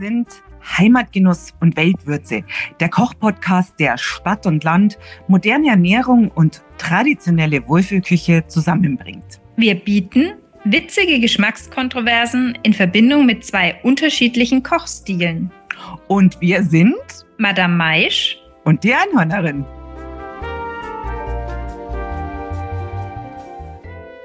sind Heimatgenuss und Weltwürze, der Kochpodcast, der Stadt und Land, moderne Ernährung und traditionelle Wohlfühlküche zusammenbringt. Wir bieten witzige Geschmackskontroversen in Verbindung mit zwei unterschiedlichen Kochstilen. Und wir sind Madame Maisch und die Einhörnerin.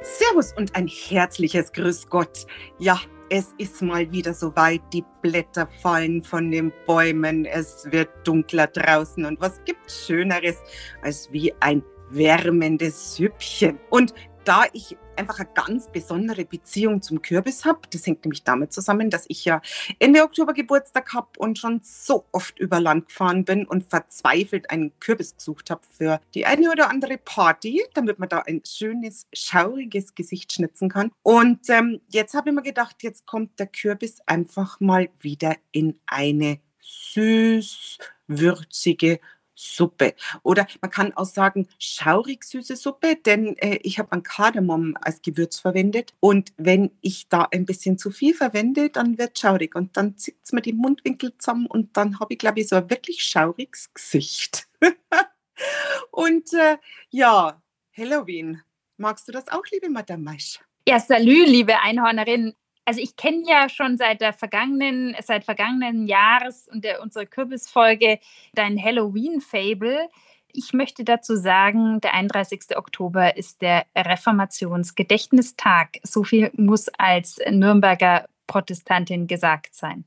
Servus und ein herzliches Grüß Gott. Ja, es ist mal wieder soweit. Die Blätter fallen von den Bäumen. Es wird dunkler draußen. Und was gibt Schöneres als wie ein wärmendes Süppchen? Und da ich einfach eine ganz besondere Beziehung zum Kürbis habe. Das hängt nämlich damit zusammen, dass ich ja Ende Oktober Geburtstag habe und schon so oft über Land gefahren bin und verzweifelt einen Kürbis gesucht habe für die eine oder andere Party, damit man da ein schönes, schauriges Gesicht schnitzen kann. Und ähm, jetzt habe ich mir gedacht, jetzt kommt der Kürbis einfach mal wieder in eine süß, würzige Suppe. Oder man kann auch sagen schaurig süße Suppe, denn äh, ich habe einen Kardamom als Gewürz verwendet. Und wenn ich da ein bisschen zu viel verwende, dann wird schaurig. Und dann zieht es mir die Mundwinkel zusammen und dann habe ich, glaube ich, so ein wirklich schauriges Gesicht. und äh, ja, Halloween. Magst du das auch, liebe Madame Maisch? Ja, salü, liebe Einhornerin also ich kenne ja schon seit der vergangenen, seit vergangenen Jahres und der unserer Kürbisfolge dein Halloween-Fable. Ich möchte dazu sagen, der 31. Oktober ist der Reformationsgedächtnistag. So viel muss als Nürnberger Protestantin gesagt sein.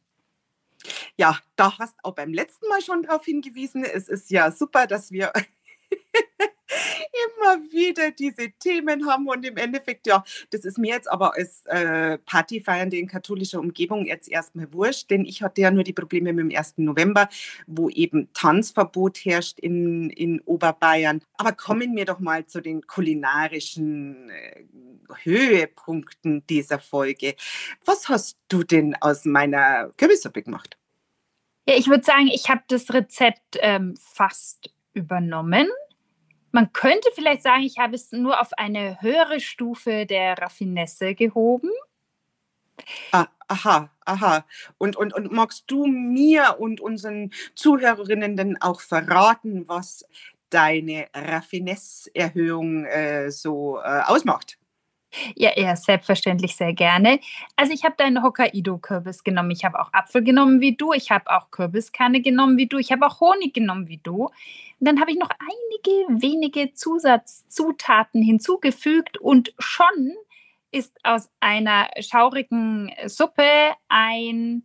Ja, da hast auch beim letzten Mal schon darauf hingewiesen. Es ist ja super, dass wir immer wieder diese Themen haben und im Endeffekt, ja, das ist mir jetzt aber als äh, Partyfeiernde in katholischer Umgebung jetzt erstmal wurscht, denn ich hatte ja nur die Probleme mit dem 1. November, wo eben Tanzverbot herrscht in, in Oberbayern. Aber kommen wir doch mal zu den kulinarischen äh, Höhepunkten dieser Folge. Was hast du denn aus meiner Kürbissuppe gemacht? Ja, ich würde sagen, ich habe das Rezept ähm, fast übernommen. Man könnte vielleicht sagen, ich habe es nur auf eine höhere Stufe der Raffinesse gehoben. Ah, aha, aha. Und, und, und magst du mir und unseren Zuhörerinnen denn auch verraten, was deine Raffinesse-Erhöhung äh, so äh, ausmacht? Ja, ja, selbstverständlich sehr gerne. Also ich habe deinen Hokkaido-Kürbis genommen. Ich habe auch Apfel genommen wie du. Ich habe auch Kürbiskerne genommen wie du. Ich habe auch Honig genommen wie du. Und dann habe ich noch einige wenige Zusatzzutaten hinzugefügt und schon ist aus einer schaurigen Suppe ein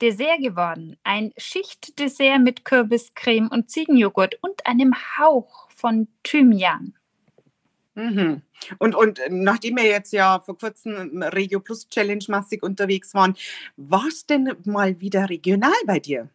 Dessert geworden. Ein Schichtdessert mit Kürbiscreme und Ziegenjoghurt und einem Hauch von Thymian. Mhm. Und, und nachdem wir jetzt ja vor kurzem Regio Plus Challenge massig unterwegs waren, war es denn mal wieder regional bei dir?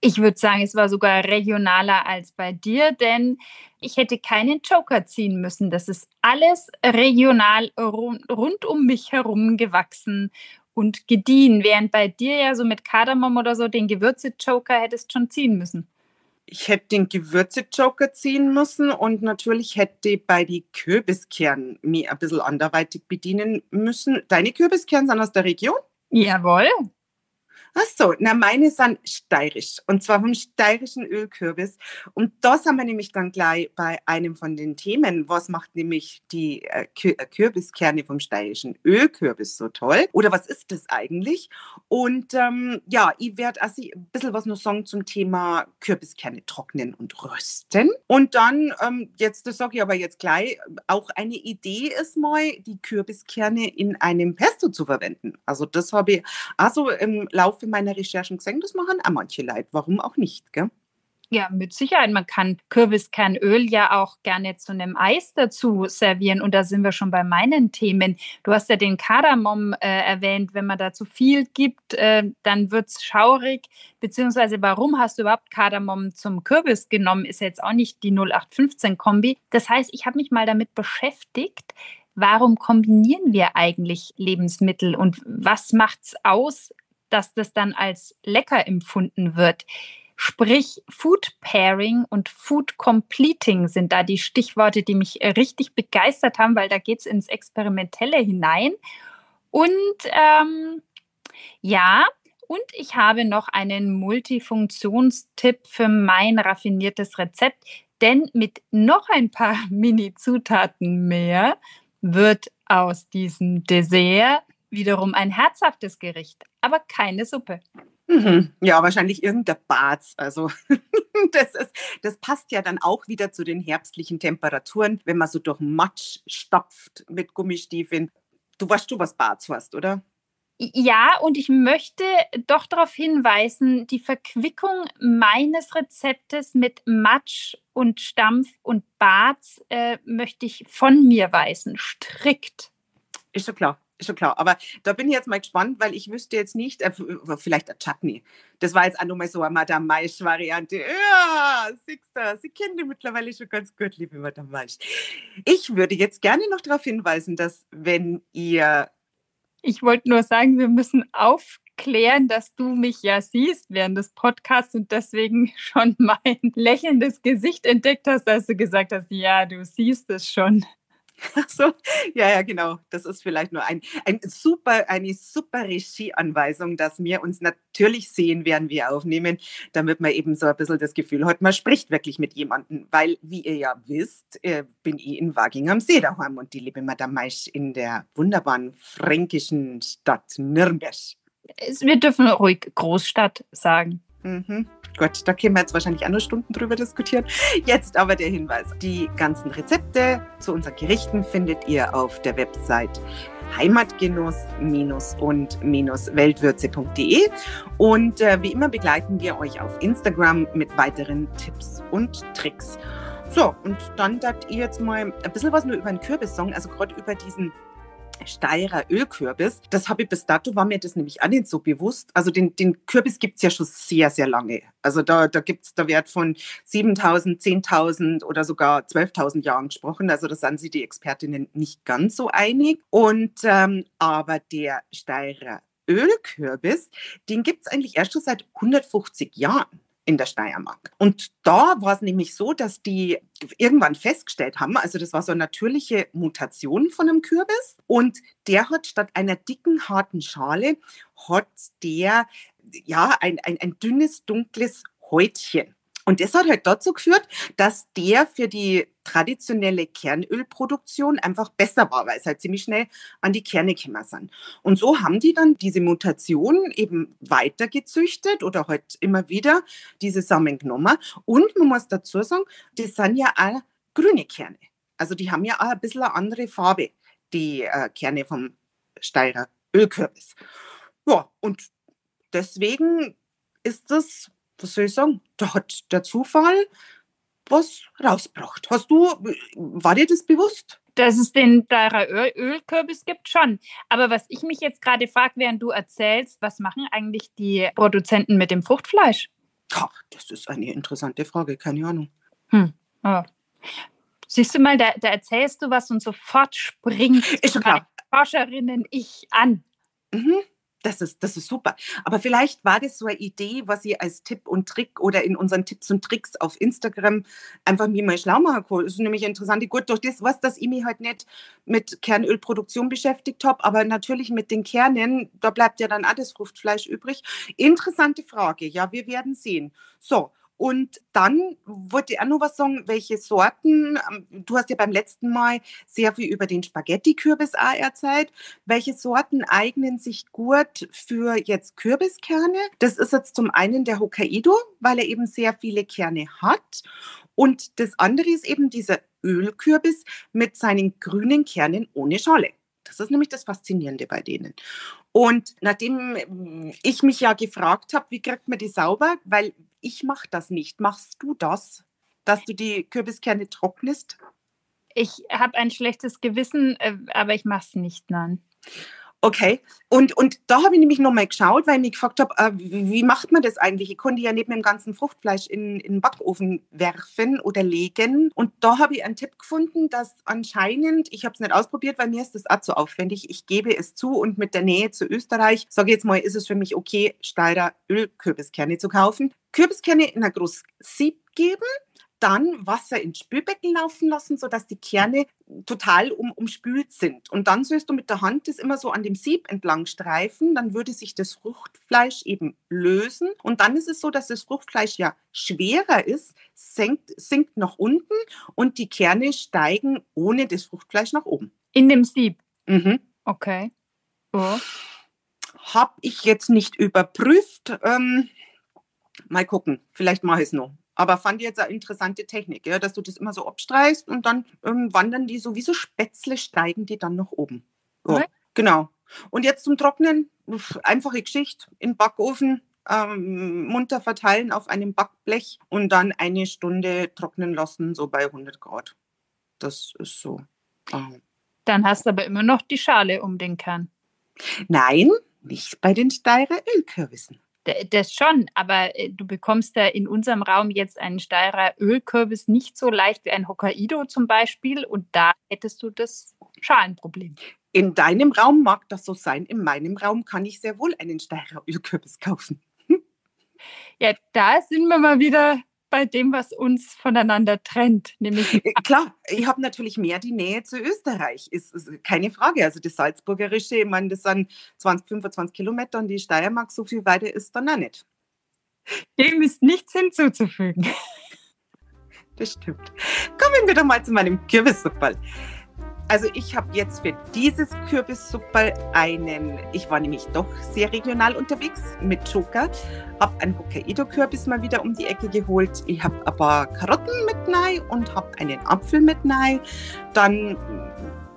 Ich würde sagen, es war sogar regionaler als bei dir, denn ich hätte keinen Joker ziehen müssen. Das ist alles regional rund, rund um mich herum gewachsen und gediehen, während bei dir ja so mit Kardamom oder so den Gewürze-Joker hättest schon ziehen müssen ich hätte den Gewürze-Joker ziehen müssen und natürlich hätte bei die Kürbiskernen mich ein bisschen anderweitig bedienen müssen. Deine Kürbiskerne sind aus der Region? Jawohl. Ach so, na meine sind steirisch und zwar vom steirischen Ölkürbis. Und da sind wir nämlich dann gleich bei einem von den Themen. Was macht nämlich die äh, äh, Kürbiskerne vom steirischen Ölkürbis so toll? Oder was ist das eigentlich? Und ähm, ja, ich werde also ein bisschen was noch sagen zum Thema Kürbiskerne trocknen und rösten. Und dann, ähm, jetzt, das sage ich aber jetzt gleich, auch eine Idee ist mal, die Kürbiskerne in einem Pesto zu verwenden. Also das habe ich also im Laufe in meiner Recherchen gesehen, das machen auch manche Leute. Warum auch nicht, gell? Ja, mit Sicherheit. Man kann Kürbiskernöl ja auch gerne zu einem Eis dazu servieren. Und da sind wir schon bei meinen Themen. Du hast ja den Kardamom äh, erwähnt. Wenn man da zu viel gibt, äh, dann wird es schaurig. Beziehungsweise, warum hast du überhaupt Kardamom zum Kürbis genommen? Ist jetzt auch nicht die 0815-Kombi. Das heißt, ich habe mich mal damit beschäftigt, warum kombinieren wir eigentlich Lebensmittel und was macht es aus, dass das dann als lecker empfunden wird. Sprich, Food Pairing und Food Completing sind da die Stichworte, die mich richtig begeistert haben, weil da geht es ins Experimentelle hinein. Und ähm, ja, Und ich habe noch einen Multifunktionstipp für mein raffiniertes Rezept, denn mit noch ein paar Mini-Zutaten mehr wird aus diesem Dessert wiederum ein herzhaftes Gericht, aber keine Suppe. Mhm. Ja, wahrscheinlich irgendein Bad. Also das, ist, das passt ja dann auch wieder zu den herbstlichen Temperaturen, wenn man so durch Matsch stapft mit Gummistiefeln. Du weißt du, was Bad hast, oder? Ja, und ich möchte doch darauf hinweisen, die Verquickung meines Rezeptes mit Matsch und Stampf und Bad äh, möchte ich von mir weisen, strikt. Ist schon klar. Schon klar. Aber da bin ich jetzt mal gespannt, weil ich wüsste jetzt nicht, äh, vielleicht ein Chutney. Das war jetzt auch nochmal so eine Madame Maisch-Variante. Ja, siehst sie kennen die mittlerweile schon ganz gut, liebe Madame Maisch. Ich würde jetzt gerne noch darauf hinweisen, dass wenn ihr. Ich wollte nur sagen, wir müssen aufklären, dass du mich ja siehst während des Podcasts und deswegen schon mein lächelndes Gesicht entdeckt hast, als du gesagt hast, ja, du siehst es schon. So, ja, ja, genau. Das ist vielleicht nur ein, ein super, eine super Regieanweisung, dass wir uns natürlich sehen, während wir aufnehmen, damit man eben so ein bisschen das Gefühl hat, man spricht wirklich mit jemandem. Weil, wie ihr ja wisst, äh, bin ich in Waging am See daheim und die liebe Madame Maisch in der wunderbaren fränkischen Stadt Nürnberg. Wir dürfen ruhig Großstadt sagen. Mhm. Gut, da können wir jetzt wahrscheinlich noch Stunden drüber diskutieren. Jetzt aber der Hinweis. Die ganzen Rezepte zu unseren Gerichten findet ihr auf der Website heimatgenuss-und-weltwürze.de und äh, wie immer begleiten wir euch auf Instagram mit weiteren Tipps und Tricks. So, und dann dacht ihr jetzt mal ein bisschen was nur über den Kürbissong, also gerade über diesen Steirer Ölkürbis. Das habe ich bis dato, war mir das nämlich auch nicht so bewusst. Also den, den Kürbis gibt es ja schon sehr, sehr lange. Also da, da gibt es der Wert von 7.000, 10.000 oder sogar 12.000 Jahren gesprochen. Also da sind sich die Expertinnen nicht ganz so einig. Und ähm, aber der Steirer Ölkürbis, den gibt es eigentlich erst schon seit 150 Jahren in der Steiermark. Und da war es nämlich so, dass die irgendwann festgestellt haben, also das war so eine natürliche Mutation von einem Kürbis und der hat statt einer dicken, harten Schale, hat der ja ein, ein, ein dünnes, dunkles Häutchen. Und das hat halt dazu geführt, dass der für die traditionelle Kernölproduktion einfach besser war, weil es halt ziemlich schnell an die Kerne gekommen sind. Und so haben die dann diese Mutation eben weitergezüchtet oder halt immer wieder diese Samen genommen. Und man muss dazu sagen, das sind ja auch grüne Kerne. Also die haben ja auch ein bisschen eine andere Farbe, die äh, Kerne vom Steirer Ölkürbis. Ja, und deswegen ist das was soll ich sagen, da hat der Zufall was rausgebracht. Hast du, war dir das bewusst? Dass es den Öl Ölkürbis gibt, schon. Aber was ich mich jetzt gerade frage, während du erzählst, was machen eigentlich die Produzenten mit dem Fruchtfleisch? Ach, das ist eine interessante Frage, keine Ahnung. Hm. Oh. Siehst du mal, da, da, erzählst du was und sofort springt ist klar. Forscherinnen ich an. Mhm. Das ist, das ist super. Aber vielleicht war das so eine Idee, was ihr als Tipp und Trick oder in unseren Tipps und Tricks auf Instagram einfach mir mal schlau machen könnt. Das ist nämlich interessant. Gut, durch das, was das ich mich halt nicht mit Kernölproduktion beschäftigt habe, aber natürlich mit den Kernen, da bleibt ja dann alles Fruchtfleisch übrig. Interessante Frage. Ja, wir werden sehen. So, und dann wollte ich auch noch was sagen, welche Sorten, ähm, du hast ja beim letzten Mal sehr viel über den Spaghetti-Kürbis auch erzählt. Welche Sorten eignen sich gut für jetzt Kürbiskerne? Das ist jetzt zum einen der Hokkaido, weil er eben sehr viele Kerne hat. Und das andere ist eben dieser Ölkürbis mit seinen grünen Kernen ohne Schale. Das ist nämlich das Faszinierende bei denen. Und nachdem ich mich ja gefragt habe, wie kriegt man die sauber, weil ich mache das nicht. Machst du das, dass du die Kürbiskerne trocknest? Ich habe ein schlechtes Gewissen, äh, aber ich mache es nicht, nein. Okay, und, und da habe ich nämlich nochmal geschaut, weil ich mich gefragt habe, äh, wie, macht man das eigentlich? Ich konnte ja mit dem ganzen Fruchtfleisch in, in den Backofen werfen oder legen. Und da habe ich einen Tipp gefunden, dass anscheinend, ich habe es nicht ausprobiert, weil mir ist das auch zu aufwendig, ich gebe es zu und mit der Nähe zu Österreich, sage ich jetzt mal, ist es für mich okay, Steirer Ölkürbiskerne zu kaufen. Kürbiskerne in ein großes Sieb geben, dann Wasser ins Spülbecken laufen lassen, sodass die Kerne total um, umspült sind. Und dann sollst du mit der Hand das immer so an dem Sieb entlang streifen. Dann würde sich das Fruchtfleisch eben lösen. Und dann ist es so, dass das Fruchtfleisch ja schwerer ist, senkt, sinkt nach unten und die Kerne steigen ohne das Fruchtfleisch nach oben. In dem Sieb? Mhm. Okay. Oh. Habe ich jetzt nicht überprüft. Ähm, mal gucken, vielleicht mache ich es noch. Aber fand ich jetzt eine interessante Technik, ja, dass du das immer so abstreichst und dann ähm, wandern die so wie so Spätzle, steigen die dann nach oben. Ja, okay. Genau. Und jetzt zum Trocknen, einfache Geschichte, in Backofen, ähm, munter verteilen auf einem Backblech und dann eine Stunde trocknen lassen, so bei 100 Grad. Das ist so. Ähm. Dann hast du aber immer noch die Schale um den Kern. Nein, nicht bei den Steirer Ölkürbissen. Das schon, aber äh, du bekommst da in unserem Raum jetzt einen Steirer Ölkürbis nicht so leicht wie ein Hokkaido zum Beispiel und da hättest du das Schalenproblem. In deinem Raum mag das so sein, in meinem Raum kann ich sehr wohl einen Steirer Ölkürbis kaufen. Ja, da sind wir mal wieder bei dem, was uns voneinander trennt. Nämlich äh, Klar, ich habe natürlich mehr die Nähe zu Österreich, ist, ist, keine Frage. Also das Salzburgerische, ich meine, das sind 20, 25 Kilometer und die Steiermark, so viel weiter ist dann auch nicht. Dem ist nichts hinzuzufügen. Das stimmt. Kommen wir doch mal zu meinem Kürbissuppal. Also ich habe jetzt für dieses Kürbissuppe einen, ich war nämlich doch sehr regional unterwegs mit Joker, habe einen Hokkaido-Kürbis mal wieder um die Ecke geholt. Ich habe ein paar Karotten mit rein und habe einen Apfel mit rein. Dann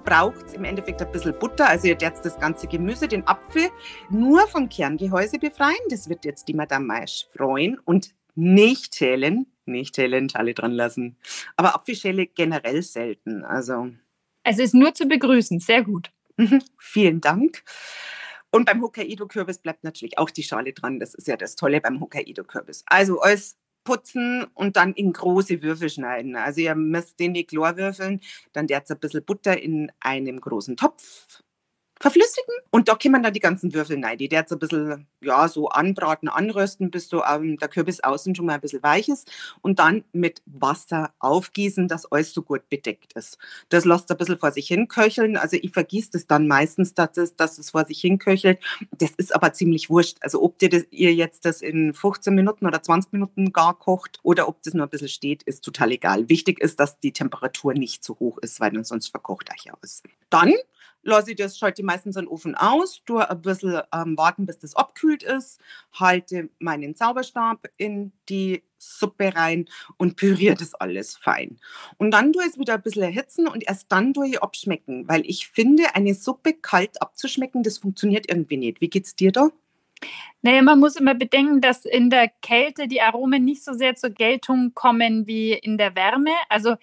braucht es im Endeffekt ein bisschen Butter. Also ihr jetzt das ganze Gemüse, den Apfel, nur vom Kerngehäuse befreien. Das wird jetzt die Madame Maisch freuen und nicht schälen. Nicht schälen, Schale dran lassen. Aber Apfelschäle generell selten. Also es ist nur zu begrüßen. Sehr gut. Mhm. Vielen Dank. Und beim Hokkaido-Kürbis bleibt natürlich auch die Schale dran. Das ist ja das Tolle beim Hokkaido-Kürbis. Also alles putzen und dann in große Würfel schneiden. Also ihr müsst den die Chlor würfeln, dann der ein bisschen Butter in einem großen Topf verflüssigen und da man dann die ganzen Würfel rein. Die jetzt ein bisschen, ja, so anbraten, anrösten, bis so ähm, der Kürbis außen schon mal ein bisschen weich ist und dann mit Wasser aufgießen, dass alles so gut bedeckt ist. Das lasst ein bisschen vor sich hin köcheln. Also ich vergieße das dann meistens, dass es, dass es vor sich hin köchelt. Das ist aber ziemlich wurscht. Also ob ihr, das, ihr jetzt das in 15 Minuten oder 20 Minuten gar kocht oder ob das nur ein bisschen steht, ist total egal. Wichtig ist, dass die Temperatur nicht zu hoch ist, weil sonst verkocht euch aus. Dann lasse ich das, schalte meistens den Ofen aus, tue ein bisschen ähm, warten, bis das abkühlt ist, halte meinen Zauberstab in die Suppe rein und püriere das alles fein. Und dann tue ich es wieder ein bisschen erhitzen und erst dann tue ich abschmecken, weil ich finde, eine Suppe kalt abzuschmecken, das funktioniert irgendwie nicht. Wie geht's dir da? Naja, man muss immer bedenken, dass in der Kälte die Aromen nicht so sehr zur Geltung kommen wie in der Wärme. Also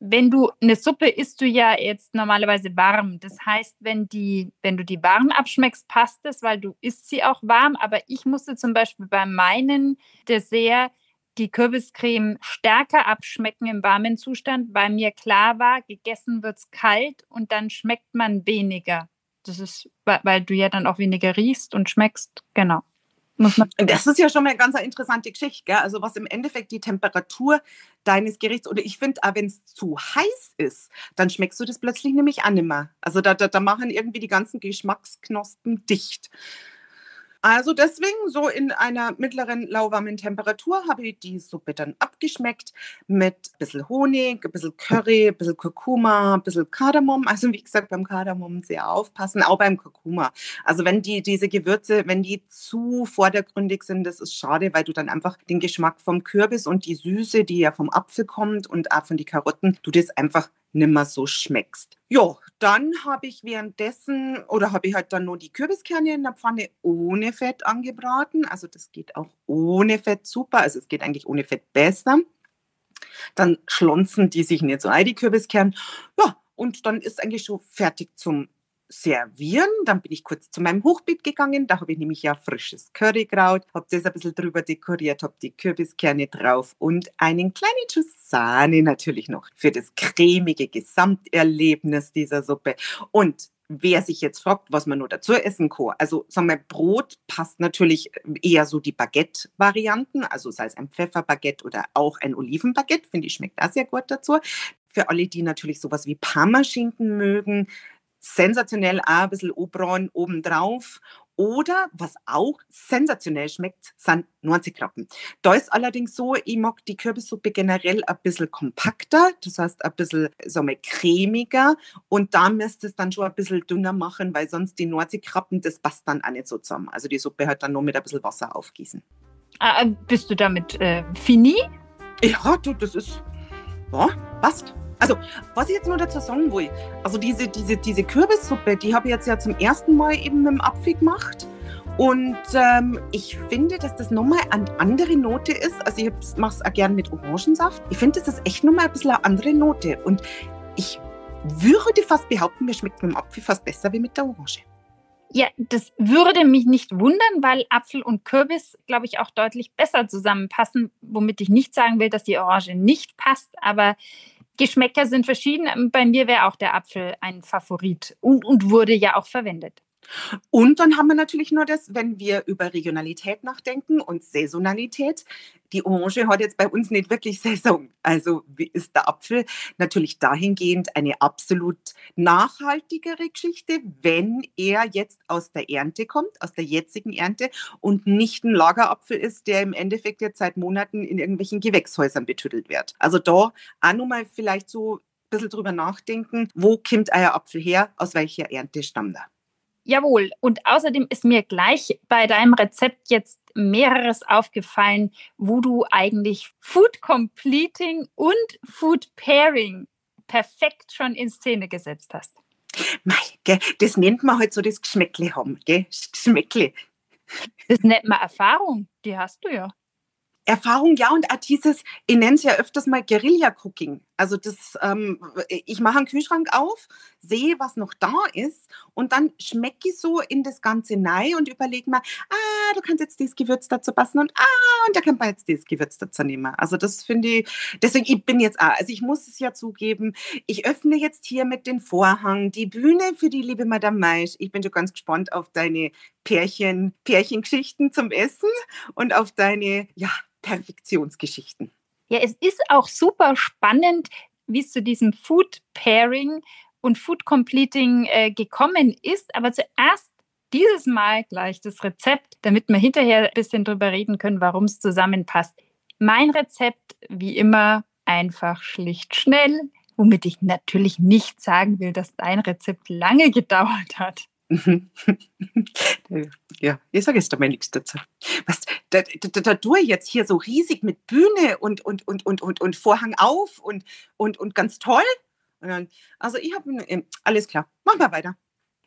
wenn du eine Suppe isst du ja jetzt normalerweise warm. Das heißt, wenn die, wenn du die warm abschmeckst, passt es, weil du isst sie auch warm. Aber ich musste zum Beispiel bei meinen Dessert die Kürbiscreme stärker abschmecken im warmen Zustand, weil mir klar war, gegessen wird es kalt und dann schmeckt man weniger. Das ist, weil du ja dann auch weniger riechst und schmeckst. Genau. Das ist ja schon mal eine ganz interessante Geschichte. Gell? Also was im Endeffekt die Temperatur deines Gerichts, oder ich finde, wenn es zu heiß ist, dann schmeckst du das plötzlich nämlich nicht mehr. Also da, da, da machen irgendwie die ganzen Geschmacksknospen dicht. Also deswegen so in einer mittleren lauwarmen Temperatur habe ich die Suppe dann abgeschmeckt mit ein bisschen Honig, ein bisschen Curry, ein bisschen Kurkuma, ein bisschen Kardamom. Also wie gesagt, beim Kardamom sehr aufpassen, auch beim Kurkuma. Also wenn die, diese Gewürze, wenn die zu vordergründig sind, das ist schade, weil du dann einfach den Geschmack vom Kürbis und die Süße, die ja vom Apfel kommt und auch von den Karotten, du das einfach nimmer so schmeckst. Ja, dann habe ich währenddessen oder habe ich halt dann nur die Kürbiskerne in der Pfanne ohne Fett angebraten. Also das geht auch ohne Fett super. Also es geht eigentlich ohne Fett besser. Dann schlonzen die sich nicht so ein, die Kürbiskerne. Ja, und dann ist eigentlich schon fertig zum servieren. Dann bin ich kurz zu meinem Hochbeet gegangen. Da habe ich nämlich ja frisches Currykraut, habe das ein bisschen drüber dekoriert, habe die Kürbiskerne drauf und einen kleinen Schuss Sahne natürlich noch für das cremige Gesamterlebnis dieser Suppe. Und wer sich jetzt fragt, was man nur dazu essen kann, also sagen wir, Brot passt natürlich eher so die Baguette-Varianten, also sei es ein Pfefferbaguette oder auch ein Olivenbaguette, finde ich, schmeckt auch sehr gut dazu. Für alle, die natürlich sowas wie Parmaschinken mögen, sensationell auch ein bisschen Obron obendrauf oder was auch sensationell schmeckt, sind 90 Krabben. Da ist allerdings so, ich mag die Kürbissuppe generell ein bisschen kompakter, das heißt ein bisschen so mal cremiger und da müsst es dann schon ein bisschen dünner machen, weil sonst die 90 Krabben, das passt dann auch nicht so zusammen. Also die Suppe halt dann nur mit ein bisschen Wasser aufgießen. Ah, äh, bist du damit äh, fini? Ja, du, das ist, ja, passt. Also, was ich jetzt nur dazu sagen will, also diese, diese, diese Kürbissuppe, die habe ich jetzt ja zum ersten Mal eben mit dem Apfel gemacht. Und ähm, ich finde, dass das nochmal eine andere Note ist. Also ich mache es auch gerne mit Orangensaft. Ich finde, das ist echt nochmal ein bisschen eine andere Note. Und ich würde fast behaupten, mir schmeckt mit dem Apfel fast besser wie mit der Orange. Ja, das würde mich nicht wundern, weil Apfel und Kürbis, glaube ich, auch deutlich besser zusammenpassen. Womit ich nicht sagen will, dass die Orange nicht passt, aber Geschmäcker sind verschieden. Bei mir wäre auch der Apfel ein Favorit und, und wurde ja auch verwendet. Und dann haben wir natürlich nur das, wenn wir über Regionalität nachdenken und Saisonalität. Die Orange hat jetzt bei uns nicht wirklich Saison. Also ist der Apfel natürlich dahingehend eine absolut nachhaltigere Geschichte, wenn er jetzt aus der Ernte kommt, aus der jetzigen Ernte und nicht ein Lagerapfel ist, der im Endeffekt jetzt seit Monaten in irgendwelchen Gewächshäusern betüttelt wird. Also da auch nochmal vielleicht so ein bisschen drüber nachdenken, wo kommt euer Apfel her, aus welcher Ernte stammt er. Jawohl. Und außerdem ist mir gleich bei deinem Rezept jetzt mehreres aufgefallen, wo du eigentlich Food Completing und Food Pairing perfekt schon in Szene gesetzt hast. Mei, gell, das nennt man halt so das Geschmäckle haben, gell? Geschmäckle. Das nennt man Erfahrung, die hast du ja. Erfahrung, ja, und auch dieses, ich nenne es ja öfters mal Guerilla-Cooking. Also das, ähm, ich mache einen Kühlschrank auf, sehe, was noch da ist und dann schmecke ich so in das Ganze rein und überlege mir, ah, du kannst jetzt dieses Gewürz dazu passen und ah, und da kann man jetzt dieses Gewürz dazu nehmen. Also das finde ich, deswegen, ich bin jetzt auch, also ich muss es ja zugeben, ich öffne jetzt hier mit den Vorhang die Bühne für die liebe Madame Maisch. Ich bin schon ganz gespannt auf deine Pärchen, Pärchengeschichten zum Essen und auf deine, ja, Perfektionsgeschichten. Ja, es ist auch super spannend, wie es zu diesem Food Pairing und Food Completing äh, gekommen ist. Aber zuerst dieses Mal gleich das Rezept, damit wir hinterher ein bisschen drüber reden können, warum es zusammenpasst. Mein Rezept, wie immer, einfach schlicht schnell, womit ich natürlich nicht sagen will, dass dein Rezept lange gedauert hat. ja, ich sage jetzt da mal nichts dazu. Was, da, da, da ich jetzt hier so riesig mit Bühne und, und, und, und, und, und Vorhang auf und, und, und ganz toll. Und dann, also ich habe, ähm, alles klar, mach mal weiter.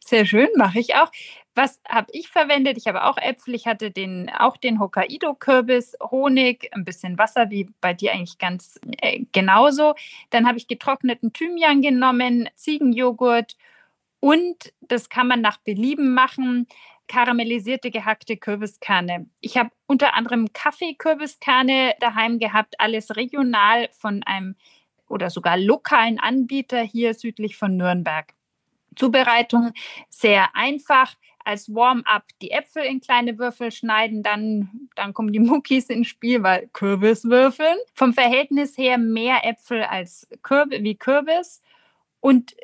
Sehr schön, mache ich auch. Was habe ich verwendet? Ich habe auch Äpfel. Ich hatte den, auch den Hokkaido-Kürbis, Honig, ein bisschen Wasser, wie bei dir eigentlich ganz äh, genauso. Dann habe ich getrockneten Thymian genommen, Ziegenjoghurt und das kann man nach Belieben machen karamellisierte gehackte Kürbiskerne. Ich habe unter anderem Kaffeekürbiskerne daheim gehabt, alles regional von einem oder sogar lokalen Anbieter hier südlich von Nürnberg. Zubereitung sehr einfach. Als Warm-up die Äpfel in kleine Würfel schneiden, dann, dann kommen die Muckis ins Spiel, weil Kürbiswürfeln. Vom Verhältnis her mehr Äpfel als Kürbis, wie Kürbis. Und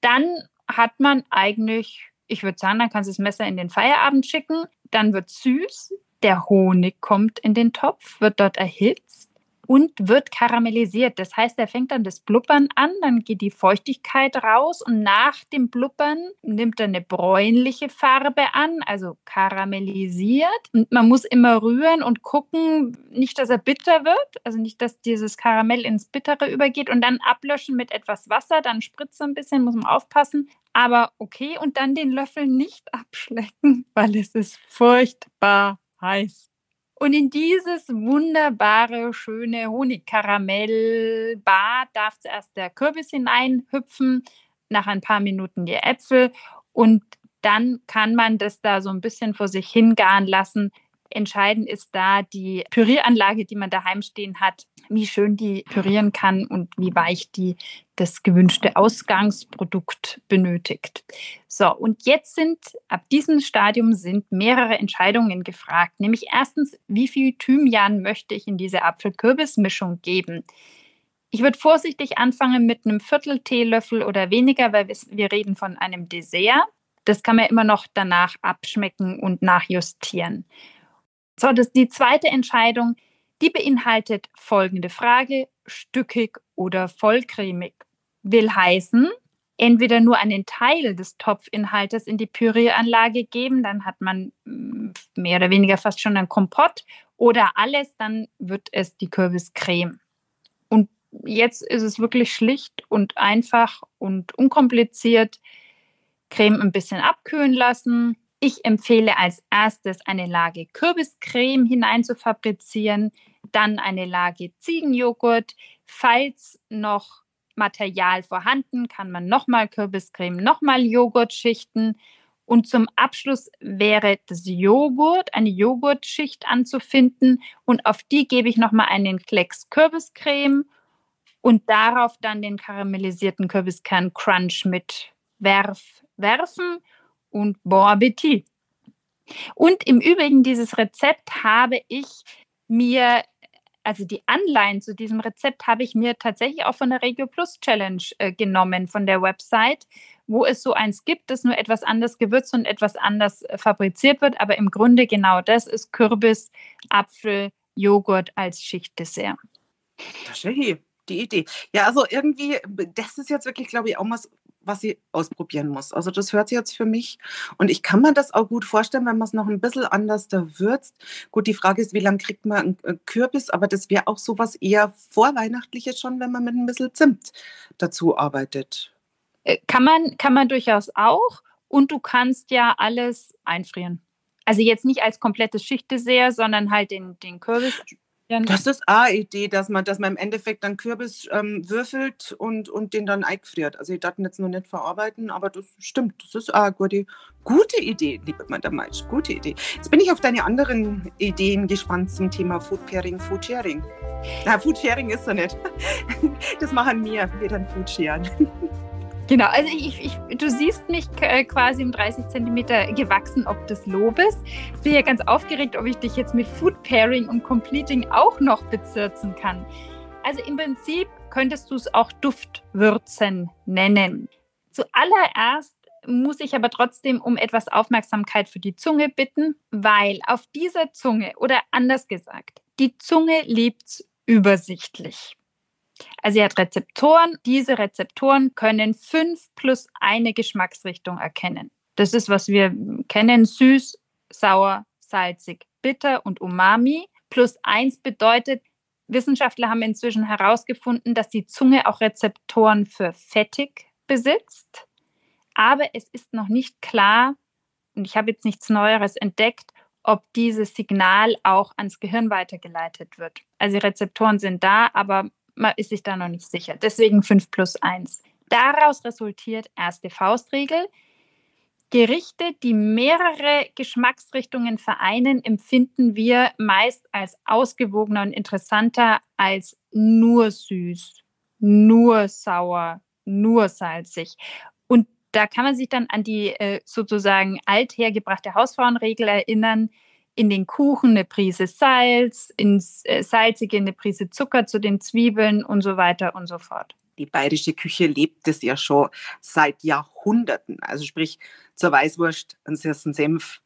dann hat man eigentlich ich würde sagen, dann kannst du das Messer in den Feierabend schicken. Dann wird süß. Der Honig kommt in den Topf, wird dort erhitzt und wird karamellisiert. Das heißt, er fängt dann das Blubbern an, dann geht die Feuchtigkeit raus und nach dem Blubbern nimmt er eine bräunliche Farbe an, also karamellisiert. Und man muss immer rühren und gucken, nicht, dass er bitter wird, also nicht, dass dieses Karamell ins Bittere übergeht und dann ablöschen mit etwas Wasser, dann spritzt ein bisschen, muss man aufpassen. Aber okay, und dann den Löffel nicht abschlecken, weil es ist furchtbar heiß. Und in dieses wunderbare, schöne Honigkaramellbad darf zuerst der Kürbis hineinhüpfen, nach ein paar Minuten die Äpfel und dann kann man das da so ein bisschen vor sich hingaren lassen. Entscheidend ist da die Pürieranlage, die man daheim stehen hat, wie schön die pürieren kann und wie weich die das gewünschte Ausgangsprodukt benötigt. So, und jetzt sind ab diesem Stadium sind mehrere Entscheidungen gefragt, nämlich erstens, wie viel Thymian möchte ich in diese Apfel-Kürbis-Mischung geben? Ich würde vorsichtig anfangen mit einem Viertel Teelöffel oder weniger, weil wir reden von einem Dessert. Das kann man immer noch danach abschmecken und nachjustieren. So, das, die zweite Entscheidung, die beinhaltet folgende Frage, stückig oder vollcremig. Will heißen, entweder nur einen Teil des Topfinhaltes in die Pürieranlage geben, dann hat man mm, mehr oder weniger fast schon ein Kompott, oder alles, dann wird es die Kürbiscreme. Und jetzt ist es wirklich schlicht und einfach und unkompliziert. Creme ein bisschen abkühlen lassen. Ich empfehle als erstes eine Lage Kürbiscreme hinein zu fabrizieren, dann eine Lage Ziegenjoghurt. Falls noch Material vorhanden, kann man nochmal Kürbiscreme, nochmal Joghurt schichten. Und zum Abschluss wäre das Joghurt, eine Joghurtschicht anzufinden. Und auf die gebe ich nochmal einen Klecks Kürbiscreme und darauf dann den karamellisierten Kürbiskern Crunch mit werf, werfen und Bon Appetit. Und im Übrigen, dieses Rezept habe ich mir, also die Anleihen zu diesem Rezept habe ich mir tatsächlich auch von der Regio Plus Challenge äh, genommen, von der Website, wo es so eins gibt, das nur etwas anders gewürzt und etwas anders äh, fabriziert wird. Aber im Grunde genau das ist Kürbis, Apfel, Joghurt als Schichtdessert. Ja die Idee. Ja, also irgendwie, das ist jetzt wirklich, glaube ich, auch was, was ich ausprobieren muss. Also das hört sich jetzt für mich und ich kann mir das auch gut vorstellen, wenn man es noch ein bisschen anders da würzt. Gut, die Frage ist, wie lange kriegt man einen Kürbis, aber das wäre auch sowas eher vorweihnachtliches schon, wenn man mit ein bisschen Zimt dazu arbeitet. Äh, kann man, kann man durchaus auch und du kannst ja alles einfrieren. Also jetzt nicht als komplettes Schichtdessert, sondern halt den, den Kürbis das ist eine Idee, dass man, dass man im Endeffekt dann Kürbis ähm, würfelt und, und den dann eingefriert. Also ich darf jetzt noch nicht verarbeiten, aber das stimmt. Das ist eine gute, gute Idee, liebe Madame Gute Idee. Jetzt bin ich auf deine anderen Ideen gespannt zum Thema Food Pairing, Food Sharing. Na, Food Sharing ist er nicht. Das machen wir, wir dann Food Sharen. Genau, also ich, ich, du siehst mich äh, quasi um 30 Zentimeter gewachsen, ob des Lobes. Ich bin ja ganz aufgeregt, ob ich dich jetzt mit Food Pairing und Completing auch noch bezirzen kann. Also im Prinzip könntest du es auch Duftwürzen nennen. Zuallererst muss ich aber trotzdem um etwas Aufmerksamkeit für die Zunge bitten, weil auf dieser Zunge oder anders gesagt, die Zunge lebt übersichtlich. Also sie hat Rezeptoren. Diese Rezeptoren können fünf plus eine Geschmacksrichtung erkennen. Das ist, was wir kennen, süß, sauer, salzig, bitter und umami. Plus eins bedeutet, Wissenschaftler haben inzwischen herausgefunden, dass die Zunge auch Rezeptoren für fettig besitzt. Aber es ist noch nicht klar, und ich habe jetzt nichts Neueres entdeckt, ob dieses Signal auch ans Gehirn weitergeleitet wird. Also die Rezeptoren sind da, aber man ist sich da noch nicht sicher. Deswegen 5 plus 1. Daraus resultiert erste Faustregel. Gerichte, die mehrere Geschmacksrichtungen vereinen, empfinden wir meist als ausgewogener und interessanter als nur süß, nur sauer, nur salzig. Und da kann man sich dann an die äh, sozusagen althergebrachte Hausfrauenregel erinnern, in den Kuchen eine Prise Salz, ins äh, Salzige eine Prise Zucker zu den Zwiebeln und so weiter und so fort. Die bayerische Küche lebt es ja schon seit Jahrhunderten. Also sprich zur Weißwurst ein Sirsen Senf,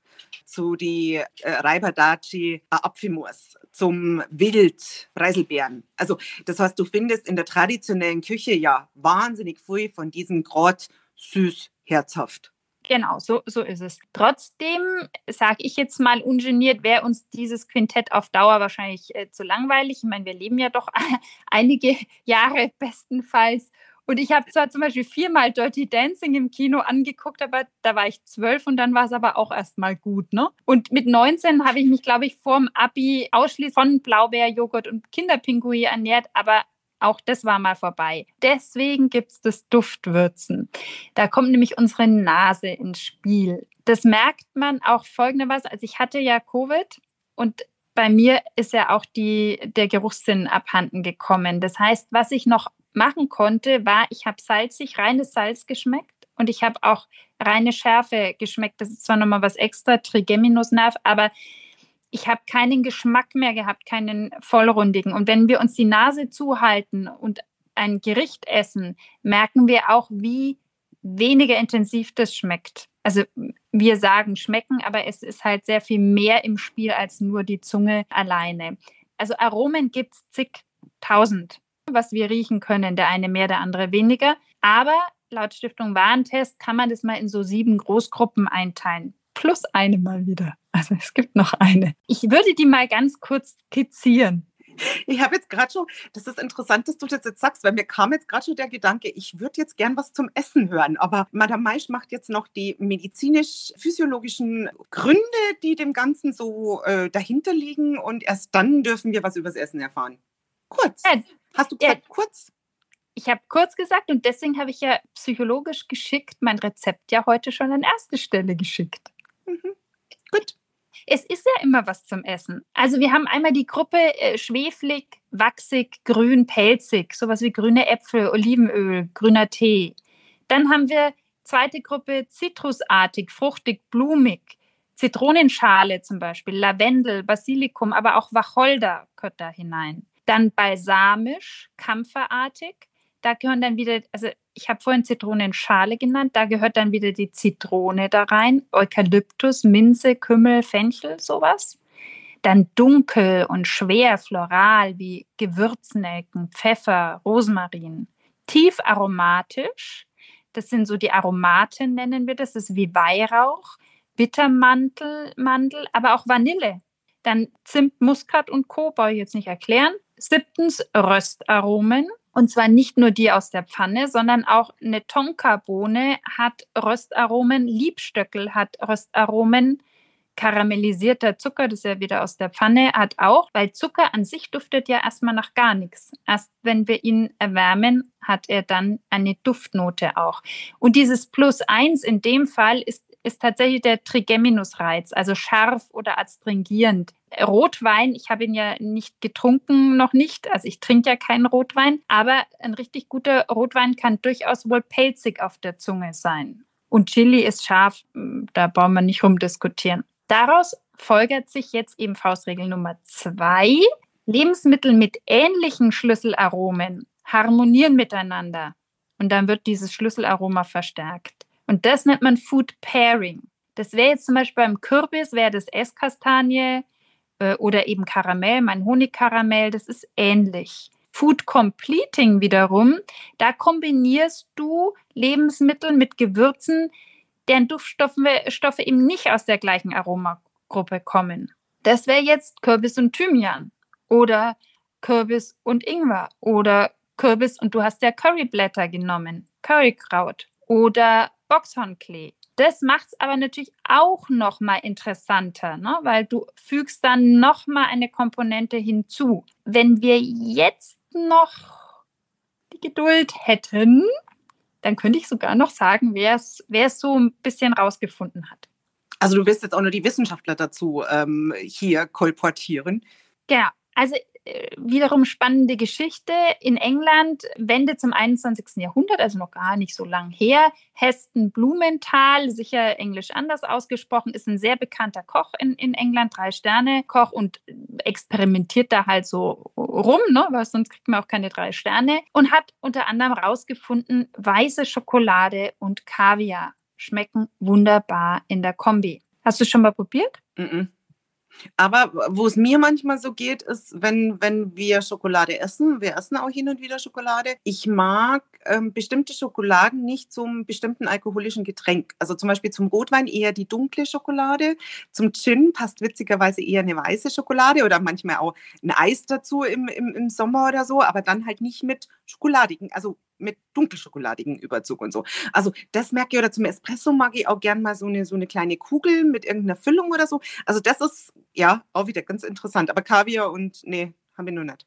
zu die äh, Reibadaci äh, Apfelmus, zum Wild Preiselbeeren. Also das heißt, du findest in der traditionellen Küche ja wahnsinnig viel von diesem Grad süß, herzhaft. Genau, so, so ist es. Trotzdem sage ich jetzt mal ungeniert, wäre uns dieses Quintett auf Dauer wahrscheinlich äh, zu langweilig. Ich meine, wir leben ja doch einige Jahre bestenfalls. Und ich habe zwar zum Beispiel viermal Dirty Dancing im Kino angeguckt, aber da war ich zwölf und dann war es aber auch erstmal gut. Ne? Und mit 19 habe ich mich, glaube ich, vorm Abi ausschließlich von Blaubeerjoghurt und Kinderpinguin ernährt, aber auch das war mal vorbei. Deswegen gibt es das Duftwürzen. Da kommt nämlich unsere Nase ins Spiel. Das merkt man auch folgenderweise. Also ich hatte ja Covid und bei mir ist ja auch die, der Geruchssinn abhanden gekommen. Das heißt, was ich noch machen konnte, war, ich habe salzig, reines Salz geschmeckt und ich habe auch reine Schärfe geschmeckt. Das ist zwar nochmal was extra, Trigeminusnerv, aber ich habe keinen Geschmack mehr gehabt, keinen vollrundigen. Und wenn wir uns die Nase zuhalten und ein Gericht essen, merken wir auch, wie weniger intensiv das schmeckt. Also wir sagen schmecken, aber es ist halt sehr viel mehr im Spiel als nur die Zunge alleine. Also Aromen gibt es zigtausend, was wir riechen können, der eine mehr, der andere weniger. Aber laut Stiftung Warentest kann man das mal in so sieben Großgruppen einteilen. Plus eine mal wieder. Also es gibt noch eine. Ich würde die mal ganz kurz skizzieren. Ich habe jetzt gerade schon, das ist interessant, dass du das jetzt sagst, weil mir kam jetzt gerade schon der Gedanke, ich würde jetzt gern was zum Essen hören, aber Madame Maisch macht jetzt noch die medizinisch-physiologischen Gründe, die dem Ganzen so äh, dahinter liegen und erst dann dürfen wir was übers Essen erfahren. Kurz. Ja, Hast du gesagt ja. kurz? Ich habe kurz gesagt und deswegen habe ich ja psychologisch geschickt mein Rezept ja heute schon an erste Stelle geschickt. Gut es ist ja immer was zum Essen. Also wir haben einmal die Gruppe äh, schweflig, wachsig, grün, pelzig, sowas wie grüne Äpfel, Olivenöl, grüner Tee. Dann haben wir zweite Gruppe zitrusartig, fruchtig, blumig, Zitronenschale zum Beispiel, Lavendel, Basilikum, aber auch Wacholder gehört da hinein. Dann balsamisch, kampferartig. Da gehören dann wieder, also ich habe vorhin Zitronenschale genannt, da gehört dann wieder die Zitrone da rein, Eukalyptus, Minze, Kümmel, Fenchel, sowas. Dann dunkel und schwer floral wie Gewürznelken, Pfeffer, Rosmarin. Tief aromatisch, das sind so die Aromaten, nennen wir das, das ist wie Weihrauch, Bittermantel, Mandel, aber auch Vanille. Dann Zimt, Muskat und Co. brauche ich jetzt nicht erklären. Siebtens Röstaromen, und zwar nicht nur die aus der Pfanne, sondern auch eine Tonkabohne hat Röstaromen, Liebstöckel hat Röstaromen, karamellisierter Zucker, das ist ja wieder aus der Pfanne, hat auch, weil Zucker an sich duftet ja erstmal nach gar nichts. Erst wenn wir ihn erwärmen, hat er dann eine Duftnote auch. Und dieses Plus eins in dem Fall ist ist tatsächlich der Trigeminusreiz, also scharf oder astringierend. Rotwein, ich habe ihn ja nicht getrunken, noch nicht, also ich trinke ja keinen Rotwein, aber ein richtig guter Rotwein kann durchaus wohl pelzig auf der Zunge sein. Und Chili ist scharf, da brauchen wir nicht rumdiskutieren. Daraus folgert sich jetzt eben Faustregel Nummer zwei. Lebensmittel mit ähnlichen Schlüsselaromen harmonieren miteinander und dann wird dieses Schlüsselaroma verstärkt. Und das nennt man Food Pairing. Das wäre jetzt zum Beispiel beim Kürbis, wäre das Esskastanie äh, oder eben Karamell, mein Honigkaramell, das ist ähnlich. Food Completing wiederum, da kombinierst du Lebensmittel mit Gewürzen, deren Duftstoffe Stoffe eben nicht aus der gleichen Aromagruppe kommen. Das wäre jetzt Kürbis und Thymian oder Kürbis und Ingwer oder Kürbis und du hast ja Curryblätter genommen, Currykraut oder Boxhornklee. Das macht es aber natürlich auch noch mal interessanter, ne? weil du fügst dann noch mal eine Komponente hinzu. Wenn wir jetzt noch die Geduld hätten, dann könnte ich sogar noch sagen, wer es so ein bisschen rausgefunden hat. Also du wirst jetzt auch nur die Wissenschaftler dazu ähm, hier kolportieren. Genau. Also wiederum spannende Geschichte. In England, Wende zum 21. Jahrhundert, also noch gar nicht so lang her, Heston Blumenthal, sicher englisch anders ausgesprochen, ist ein sehr bekannter Koch in, in England, drei Sterne Koch und experimentiert da halt so rum, ne, weil sonst kriegt man auch keine drei Sterne und hat unter anderem rausgefunden, weiße Schokolade und Kaviar schmecken wunderbar in der Kombi. Hast du schon mal probiert? Mm, -mm. Aber wo es mir manchmal so geht, ist, wenn, wenn wir Schokolade essen, wir essen auch hin und wieder Schokolade. Ich mag ähm, bestimmte Schokoladen nicht zum bestimmten alkoholischen Getränk. Also zum Beispiel zum Rotwein eher die dunkle Schokolade. Zum Gin passt witzigerweise eher eine weiße Schokolade oder manchmal auch ein Eis dazu im, im, im Sommer oder so, aber dann halt nicht mit schokoladigen, also mit dunkelschokoladigem Überzug und so. Also das merke ich, oder zum Espresso mag ich auch gern mal so eine, so eine kleine Kugel mit irgendeiner Füllung oder so. Also das ist ja auch wieder ganz interessant. Aber Kaviar und nee, haben wir nur nicht.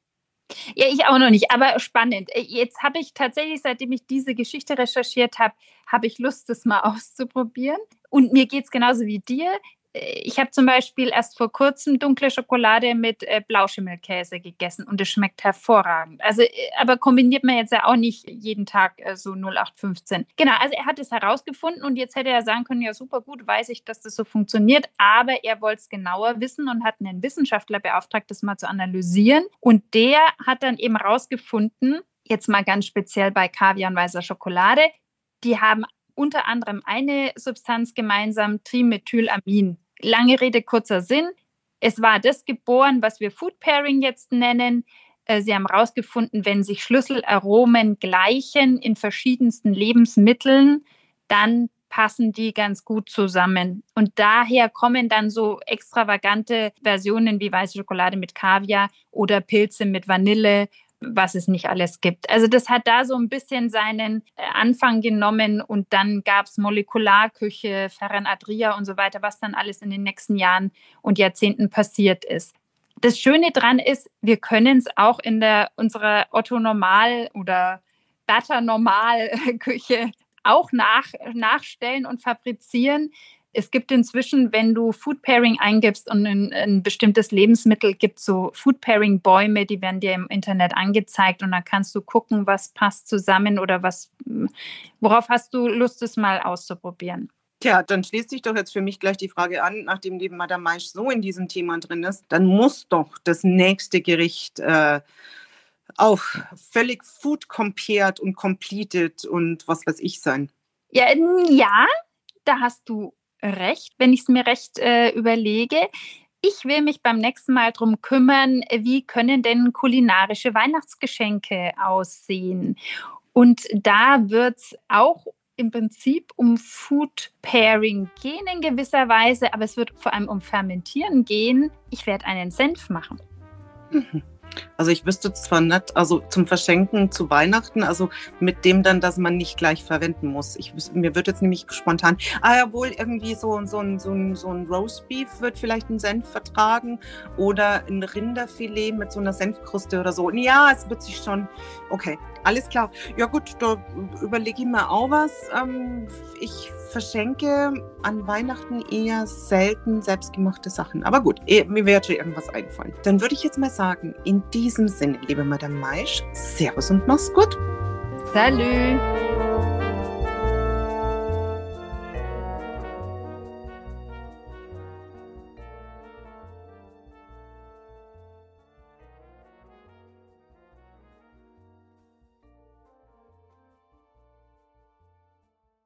Ja, ich auch noch nicht, aber spannend. Äh, jetzt habe ich tatsächlich, seitdem ich diese Geschichte recherchiert habe, habe ich Lust, das mal auszuprobieren. Und mir geht es genauso wie dir. Ich habe zum Beispiel erst vor kurzem dunkle Schokolade mit äh, Blauschimmelkäse gegessen und es schmeckt hervorragend. Also, äh, aber kombiniert man jetzt ja auch nicht jeden Tag äh, so 0815. Genau, also er hat es herausgefunden und jetzt hätte er sagen können, ja super gut, weiß ich, dass das so funktioniert, aber er wollte es genauer wissen und hat einen Wissenschaftler beauftragt, das mal zu analysieren. Und der hat dann eben herausgefunden, jetzt mal ganz speziell bei Kaviar und weißer Schokolade, die haben unter anderem eine Substanz gemeinsam, Trimethylamin. Lange Rede, kurzer Sinn. Es war das geboren, was wir Food Pairing jetzt nennen. Äh, sie haben herausgefunden, wenn sich Schlüsselaromen gleichen in verschiedensten Lebensmitteln, dann passen die ganz gut zusammen. Und daher kommen dann so extravagante Versionen wie weiße Schokolade mit Kaviar oder Pilze mit Vanille was es nicht alles gibt. Also das hat da so ein bisschen seinen äh, Anfang genommen und dann gab es Molekularküche, Ferran Adria und so weiter, was dann alles in den nächsten Jahren und Jahrzehnten passiert ist. Das Schöne dran ist, wir können es auch in der unserer Otto Normal oder Butter Normal Küche auch nach, nachstellen und fabrizieren. Es gibt inzwischen, wenn du Food Pairing eingibst und ein, ein bestimmtes Lebensmittel gibt, so Food Pairing Bäume, die werden dir im Internet angezeigt und dann kannst du gucken, was passt zusammen oder was, worauf hast du Lust, es mal auszuprobieren. Tja, dann schließt sich doch jetzt für mich gleich die Frage an, nachdem die Madame Maisch so in diesem Thema drin ist, dann muss doch das nächste Gericht äh, auch völlig food compared und completed und was weiß ich sein. Ja, ja, da hast du recht, wenn ich es mir recht äh, überlege. Ich will mich beim nächsten Mal darum kümmern, wie können denn kulinarische Weihnachtsgeschenke aussehen. Und da wird es auch im Prinzip um Food Pairing gehen in gewisser Weise, aber es wird vor allem um Fermentieren gehen. Ich werde einen Senf machen. Mhm. Also ich wüsste zwar nicht, also zum Verschenken zu Weihnachten, also mit dem dann, dass man nicht gleich verwenden muss. Ich, mir wird jetzt nämlich spontan, ah ja wohl irgendwie so, so, ein, so, ein, so ein Roastbeef wird vielleicht einen Senf vertragen oder ein Rinderfilet mit so einer Senfkruste oder so. Ja, es wird sich schon, okay, alles klar. Ja gut, da überlege ich mir auch was. Ähm, ich verschenke an Weihnachten eher selten selbstgemachte Sachen. Aber gut, eh, mir wird schon irgendwas einfallen. Dann würde ich jetzt mal sagen, in diesem Sinne, liebe Madame Maisch, Servus und mach's gut. Salut!